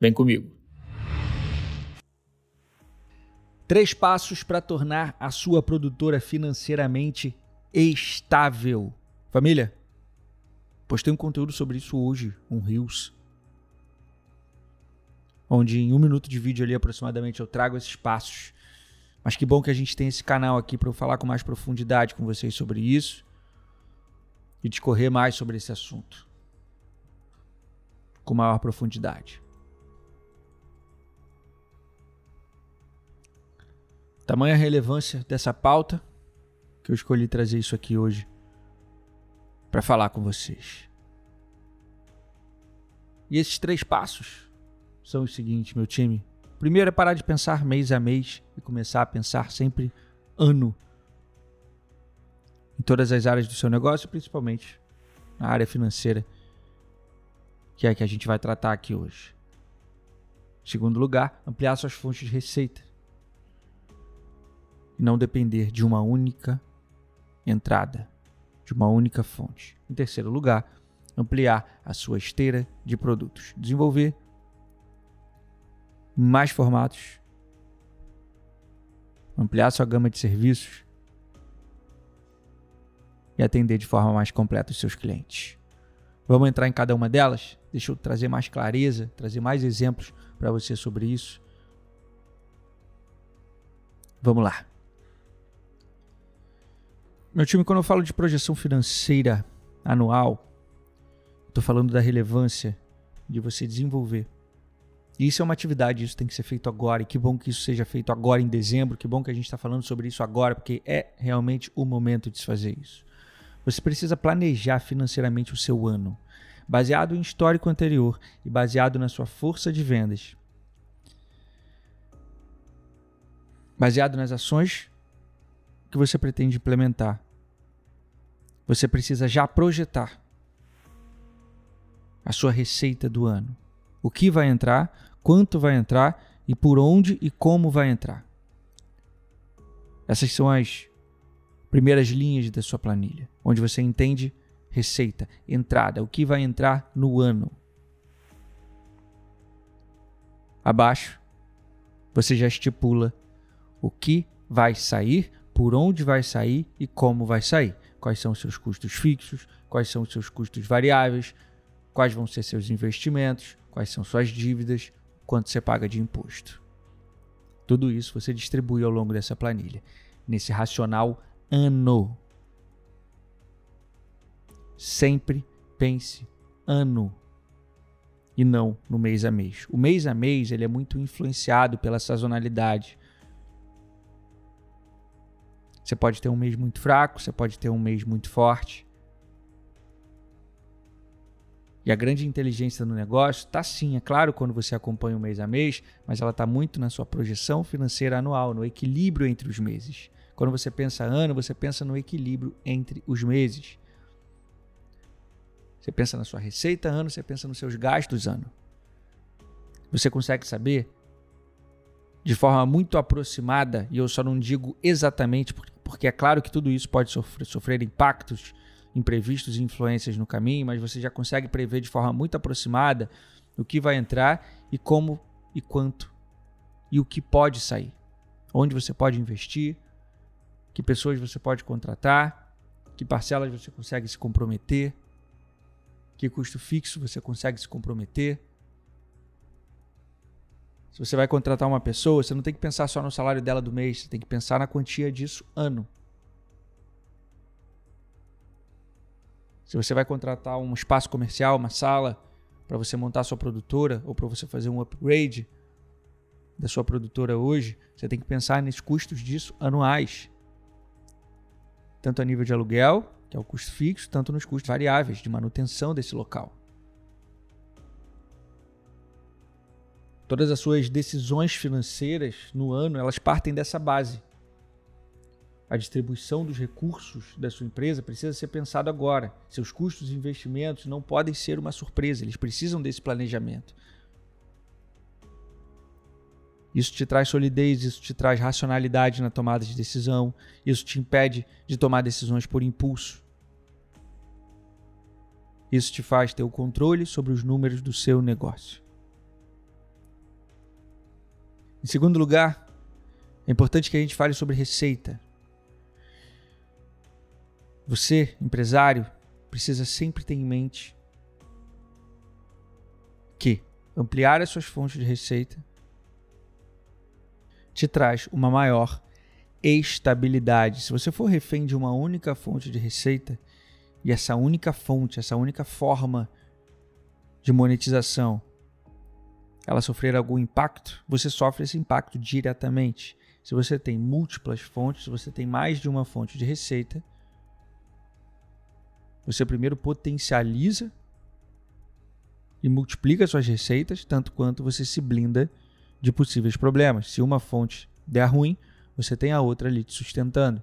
Vem comigo. Três passos para tornar a sua produtora financeiramente estável. Família, postei um conteúdo sobre isso hoje, um Reels. Onde em um minuto de vídeo ali aproximadamente eu trago esses passos. Mas que bom que a gente tem esse canal aqui para eu falar com mais profundidade com vocês sobre isso e discorrer mais sobre esse assunto com maior profundidade. Tamanha relevância dessa pauta que eu escolhi trazer isso aqui hoje para falar com vocês. E esses três passos são os seguintes, meu time. Primeiro é parar de pensar mês a mês e começar a pensar sempre ano em todas as áreas do seu negócio, principalmente na área financeira, que é a que a gente vai tratar aqui hoje. Segundo lugar, ampliar suas fontes de receita e não depender de uma única entrada, de uma única fonte. Em terceiro lugar, ampliar a sua esteira de produtos, desenvolver mais formatos, ampliar sua gama de serviços e atender de forma mais completa os seus clientes. Vamos entrar em cada uma delas? Deixa eu trazer mais clareza, trazer mais exemplos para você sobre isso. Vamos lá. Meu time, quando eu falo de projeção financeira anual, estou falando da relevância de você desenvolver. E isso é uma atividade, isso tem que ser feito agora. E que bom que isso seja feito agora em dezembro. Que bom que a gente está falando sobre isso agora, porque é realmente o momento de se fazer isso. Você precisa planejar financeiramente o seu ano, baseado em histórico anterior e baseado na sua força de vendas. Baseado nas ações que você pretende implementar. Você precisa já projetar a sua receita do ano. O que vai entrar, quanto vai entrar e por onde e como vai entrar. Essas são as primeiras linhas da sua planilha, onde você entende receita, entrada, o que vai entrar no ano. Abaixo, você já estipula o que vai sair por onde vai sair e como vai sair. Quais são os seus custos fixos, quais são os seus custos variáveis, quais vão ser seus investimentos, quais são suas dívidas, quanto você paga de imposto. Tudo isso você distribui ao longo dessa planilha, nesse racional ano. Sempre pense ano e não no mês a mês. O mês a mês ele é muito influenciado pela sazonalidade. Você pode ter um mês muito fraco, você pode ter um mês muito forte. E a grande inteligência no negócio está sim, é claro, quando você acompanha o mês a mês, mas ela está muito na sua projeção financeira anual, no equilíbrio entre os meses. Quando você pensa ano, você pensa no equilíbrio entre os meses. Você pensa na sua receita ano, você pensa nos seus gastos ano. Você consegue saber de forma muito aproximada, e eu só não digo exatamente porque porque é claro que tudo isso pode sofrer, sofrer impactos imprevistos e influências no caminho, mas você já consegue prever de forma muito aproximada o que vai entrar e como e quanto e o que pode sair. Onde você pode investir, que pessoas você pode contratar, que parcelas você consegue se comprometer, que custo fixo você consegue se comprometer. Se você vai contratar uma pessoa, você não tem que pensar só no salário dela do mês, você tem que pensar na quantia disso ano. Se você vai contratar um espaço comercial, uma sala, para você montar sua produtora ou para você fazer um upgrade da sua produtora hoje, você tem que pensar nesses custos disso anuais. Tanto a nível de aluguel, que é o custo fixo, tanto nos custos variáveis de manutenção desse local. Todas as suas decisões financeiras no ano, elas partem dessa base. A distribuição dos recursos da sua empresa precisa ser pensado agora. Seus custos e investimentos não podem ser uma surpresa, eles precisam desse planejamento. Isso te traz solidez, isso te traz racionalidade na tomada de decisão, isso te impede de tomar decisões por impulso. Isso te faz ter o controle sobre os números do seu negócio. Em segundo lugar, é importante que a gente fale sobre receita. Você, empresário, precisa sempre ter em mente que ampliar as suas fontes de receita te traz uma maior estabilidade. Se você for refém de uma única fonte de receita, e essa única fonte, essa única forma de monetização, ela sofrer algum impacto, você sofre esse impacto diretamente. Se você tem múltiplas fontes, se você tem mais de uma fonte de receita, você primeiro potencializa e multiplica suas receitas, tanto quanto você se blinda de possíveis problemas. Se uma fonte der ruim, você tem a outra ali te sustentando.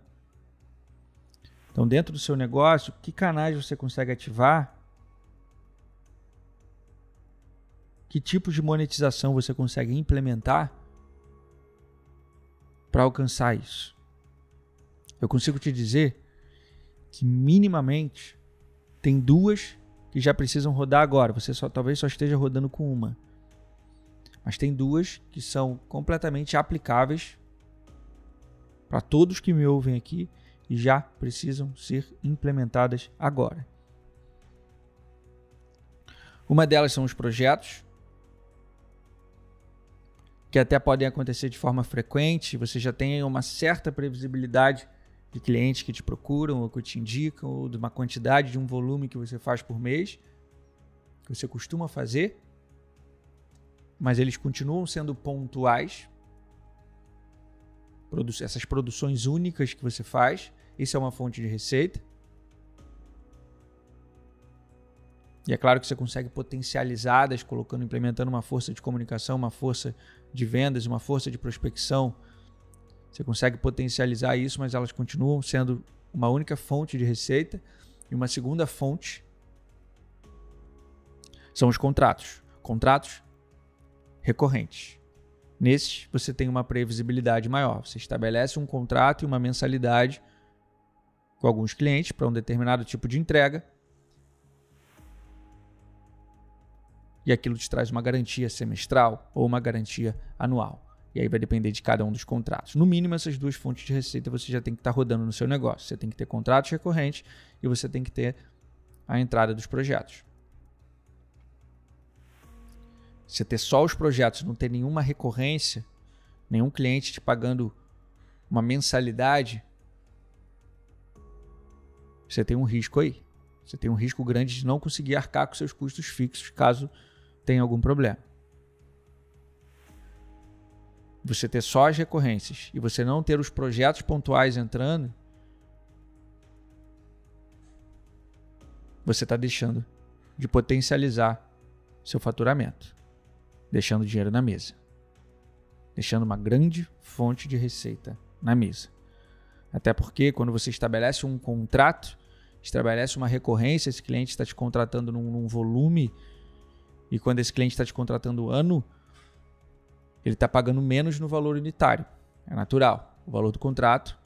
Então, dentro do seu negócio, que canais você consegue ativar? Que tipos de monetização você consegue implementar para alcançar isso? Eu consigo te dizer que minimamente tem duas que já precisam rodar agora. Você só talvez só esteja rodando com uma. Mas tem duas que são completamente aplicáveis para todos que me ouvem aqui e já precisam ser implementadas agora. Uma delas são os projetos, que até podem acontecer de forma frequente, você já tem uma certa previsibilidade de clientes que te procuram ou que te indicam, ou de uma quantidade de um volume que você faz por mês, que você costuma fazer mas eles continuam sendo pontuais. Essas produções únicas que você faz, isso é uma fonte de receita. E é claro que você consegue potencializá-las, colocando, implementando uma força de comunicação, uma força de vendas, uma força de prospecção. Você consegue potencializar isso, mas elas continuam sendo uma única fonte de receita. E uma segunda fonte são os contratos. Contratos recorrentes. Nesses, você tem uma previsibilidade maior. Você estabelece um contrato e uma mensalidade com alguns clientes para um determinado tipo de entrega. E aquilo te traz uma garantia semestral ou uma garantia anual. E aí vai depender de cada um dos contratos. No mínimo, essas duas fontes de receita você já tem que estar tá rodando no seu negócio. Você tem que ter contratos recorrentes e você tem que ter a entrada dos projetos. Você ter só os projetos, não ter nenhuma recorrência, nenhum cliente te pagando uma mensalidade, você tem um risco aí. Você tem um risco grande de não conseguir arcar com seus custos fixos caso tenha algum problema. Você ter só as recorrências e você não ter os projetos pontuais entrando, você está deixando de potencializar seu faturamento deixando dinheiro na mesa, deixando uma grande fonte de receita na mesa. Até porque quando você estabelece um contrato, estabelece uma recorrência, esse cliente está te contratando num, num volume e quando esse cliente está te contratando ano, ele está pagando menos no valor unitário. É natural. O valor do contrato,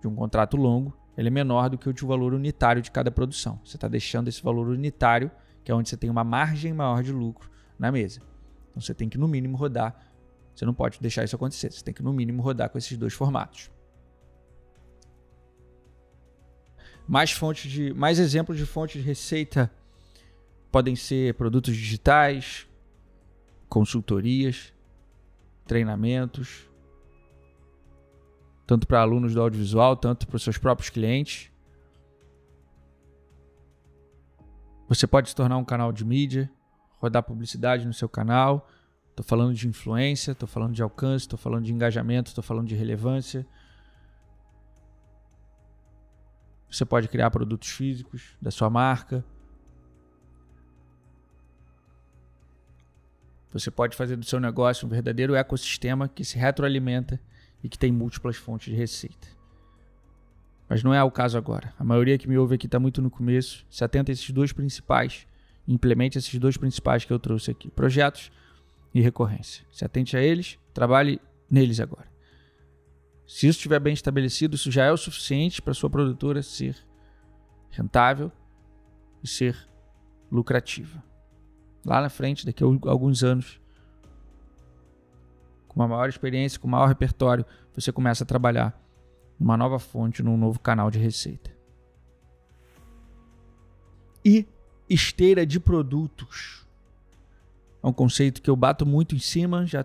de um contrato longo, ele é menor do que o de valor unitário de cada produção. Você está deixando esse valor unitário, que é onde você tem uma margem maior de lucro, na mesa. Então você tem que, no mínimo, rodar. Você não pode deixar isso acontecer. Você tem que, no mínimo, rodar com esses dois formatos. Mais fontes de. Mais exemplos de fontes de receita podem ser produtos digitais, consultorias, treinamentos, tanto para alunos do audiovisual, tanto para os seus próprios clientes. Você pode se tornar um canal de mídia, rodar publicidade no seu canal. Estou falando de influência, estou falando de alcance, estou falando de engajamento, estou falando de relevância. Você pode criar produtos físicos da sua marca. Você pode fazer do seu negócio um verdadeiro ecossistema que se retroalimenta e que tem múltiplas fontes de receita. Mas não é o caso agora. A maioria que me ouve aqui está muito no começo. Se atenta a esses dois principais. Implemente esses dois principais que eu trouxe aqui: projetos e recorrência. Se atente a eles, trabalhe neles agora. Se isso estiver bem estabelecido, isso já é o suficiente para sua produtora ser rentável e ser lucrativa. Lá na frente, daqui a alguns anos, com uma maior experiência, com maior repertório, você começa a trabalhar numa nova fonte, num novo canal de receita. E esteira de produtos. É um conceito que eu bato muito em cima, já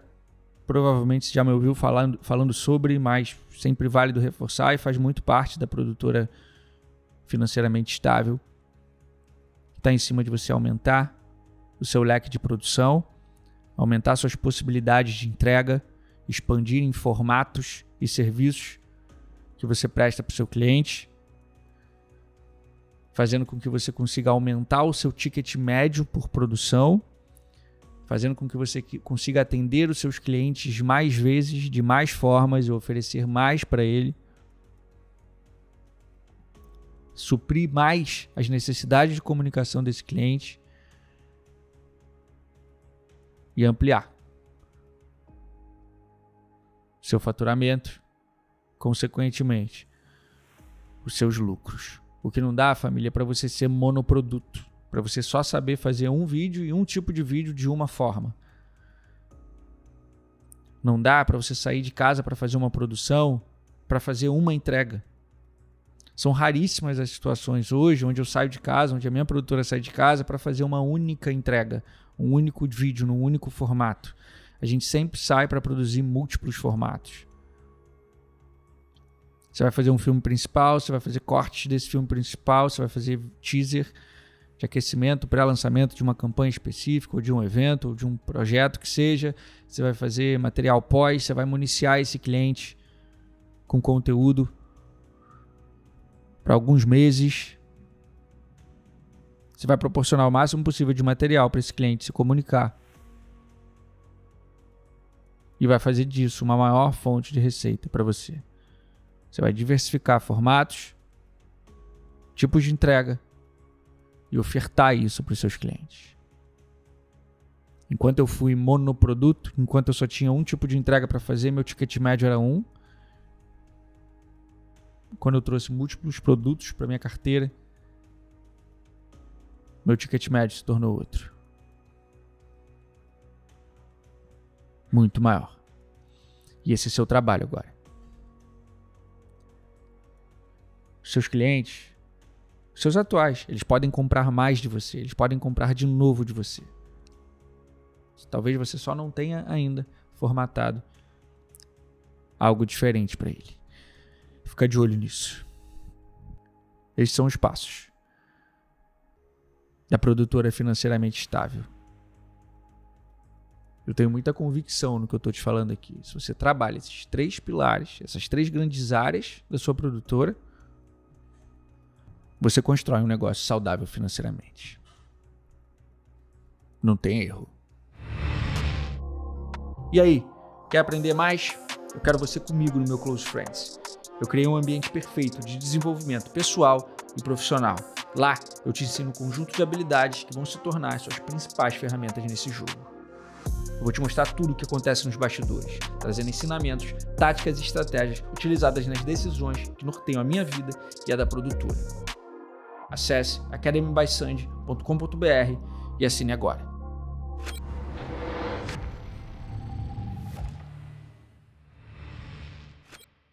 provavelmente você já me ouviu falando, falando sobre, mas sempre válido reforçar e faz muito parte da produtora financeiramente estável. Está em cima de você aumentar o seu leque de produção, aumentar suas possibilidades de entrega, expandir em formatos e serviços que você presta para o seu cliente, fazendo com que você consiga aumentar o seu ticket médio por produção fazendo com que você consiga atender os seus clientes mais vezes, de mais formas e oferecer mais para ele. Suprir mais as necessidades de comunicação desse cliente e ampliar seu faturamento, consequentemente, os seus lucros. O que não dá, família, é para você ser monoproduto para você só saber fazer um vídeo e um tipo de vídeo de uma forma. Não dá para você sair de casa para fazer uma produção, para fazer uma entrega. São raríssimas as situações hoje onde eu saio de casa, onde a minha produtora sai de casa para fazer uma única entrega, um único vídeo, num único formato. A gente sempre sai para produzir múltiplos formatos. Você vai fazer um filme principal, você vai fazer cortes desse filme principal, você vai fazer teaser, de aquecimento, pré-lançamento de uma campanha específica, ou de um evento, ou de um projeto que seja. Você vai fazer material pós, você vai municiar esse cliente com conteúdo para alguns meses. Você vai proporcionar o máximo possível de material para esse cliente se comunicar. E vai fazer disso uma maior fonte de receita para você. Você vai diversificar formatos, tipos de entrega, e ofertar isso para os seus clientes. Enquanto eu fui monoproduto, enquanto eu só tinha um tipo de entrega para fazer, meu ticket médio era um. Quando eu trouxe múltiplos produtos para minha carteira, meu ticket médio se tornou outro. Muito maior. E esse é seu trabalho agora. Seus clientes seus atuais. Eles podem comprar mais de você, eles podem comprar de novo de você. Talvez você só não tenha ainda formatado algo diferente para ele. Fica de olho nisso. Esses são os passos da produtora financeiramente estável. Eu tenho muita convicção no que eu estou te falando aqui. Se você trabalha esses três pilares, essas três grandes áreas da sua produtora, você constrói um negócio saudável financeiramente. Não tem erro. E aí, quer aprender mais? Eu quero você comigo no meu Close Friends. Eu criei um ambiente perfeito de desenvolvimento pessoal e profissional. Lá, eu te ensino um conjunto de habilidades que vão se tornar as suas principais ferramentas nesse jogo. Eu vou te mostrar tudo o que acontece nos bastidores, trazendo ensinamentos, táticas e estratégias utilizadas nas decisões que norteiam a minha vida e a da produtora. Acesse academybysand.com.br e assine agora.